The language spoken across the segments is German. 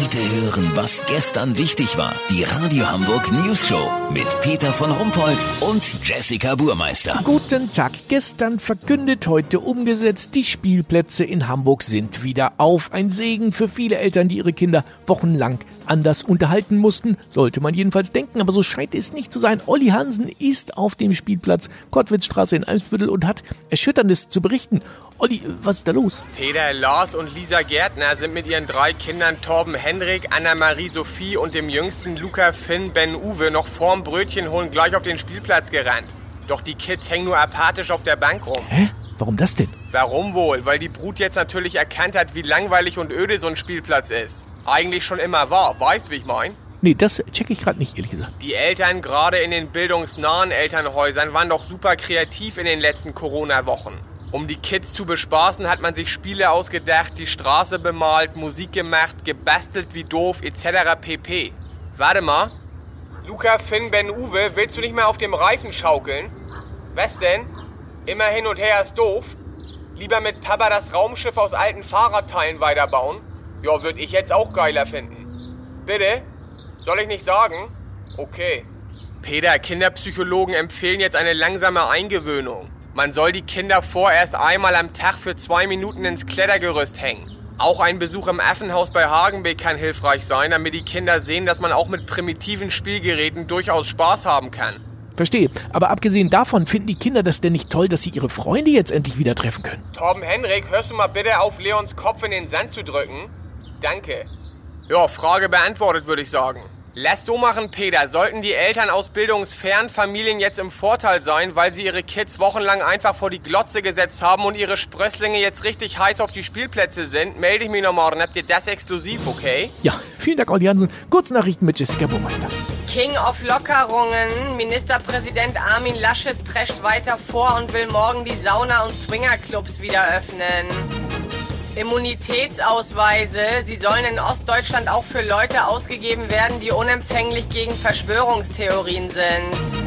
Heute hören, was gestern wichtig war. Die Radio Hamburg News Show mit Peter von Rumpold und Jessica Burmeister. Guten Tag. Gestern verkündet, heute umgesetzt. Die Spielplätze in Hamburg sind wieder auf. Ein Segen für viele Eltern, die ihre Kinder wochenlang anders unterhalten mussten. Sollte man jedenfalls denken, aber so scheint es nicht zu sein. Olli Hansen ist auf dem Spielplatz Kottwitzstraße in Eimsbüttel und hat Erschütterndes zu berichten. Olli, was ist da los? Peter, Lars und Lisa Gärtner sind mit ihren drei Kindern Torben Henrik, Anna-Marie Sophie und dem jüngsten Luca Finn Ben Uwe noch vorm Brötchen holen gleich auf den Spielplatz gerannt. Doch die Kids hängen nur apathisch auf der Bank rum. Hä? Warum das denn? Warum wohl? Weil die Brut jetzt natürlich erkannt hat, wie langweilig und öde so ein Spielplatz ist. Eigentlich schon immer war, weißt wie ich mein? Nee, das check ich gerade nicht, ehrlich gesagt. Die Eltern gerade in den bildungsnahen Elternhäusern waren doch super kreativ in den letzten Corona-Wochen. Um die Kids zu bespaßen, hat man sich Spiele ausgedacht, die Straße bemalt, Musik gemacht, gebastelt wie doof, etc. pp. Warte mal. Luca, Finn, Ben, Uwe, willst du nicht mehr auf dem Reifen schaukeln? Was denn? Immer hin und her ist doof. Lieber mit Papa das Raumschiff aus alten Fahrradteilen weiterbauen? Ja, würde ich jetzt auch geiler finden. Bitte? Soll ich nicht sagen? Okay. Peter, Kinderpsychologen empfehlen jetzt eine langsame Eingewöhnung. Man soll die Kinder vorerst einmal am Tag für zwei Minuten ins Klettergerüst hängen. Auch ein Besuch im Affenhaus bei Hagenbeek kann hilfreich sein, damit die Kinder sehen, dass man auch mit primitiven Spielgeräten durchaus Spaß haben kann. Verstehe. Aber abgesehen davon finden die Kinder das denn nicht toll, dass sie ihre Freunde jetzt endlich wieder treffen können. Torben Henrik, hörst du mal bitte auf, Leons Kopf in den Sand zu drücken? Danke. Ja, Frage beantwortet, würde ich sagen. Lass so machen, Peter. Sollten die Eltern aus bildungsfernen Familien jetzt im Vorteil sein, weil sie ihre Kids wochenlang einfach vor die Glotze gesetzt haben und ihre Sprösslinge jetzt richtig heiß auf die Spielplätze sind, melde ich mich nochmal und habt ihr das exklusiv, okay? Ja, vielen Dank, Olli Hansen. Kurznachrichten mit Jessica Burmeister. King of Lockerungen. Ministerpräsident Armin Laschet prescht weiter vor und will morgen die Sauna- und Swingerclubs wieder öffnen. Immunitätsausweise. Sie sollen in Ostdeutschland auch für Leute ausgegeben werden, die unempfänglich gegen Verschwörungstheorien sind.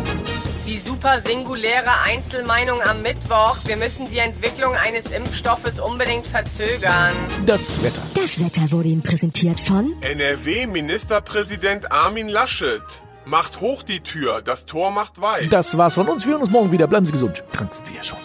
Die super singuläre Einzelmeinung am Mittwoch. Wir müssen die Entwicklung eines Impfstoffes unbedingt verzögern. Das Wetter. Das Wetter wurde Ihnen präsentiert von NRW-Ministerpräsident Armin Laschet. Macht hoch die Tür, das Tor macht weit. Das war's von uns. Wir hören uns morgen wieder. Bleiben Sie gesund. Krank sind wir ja schon.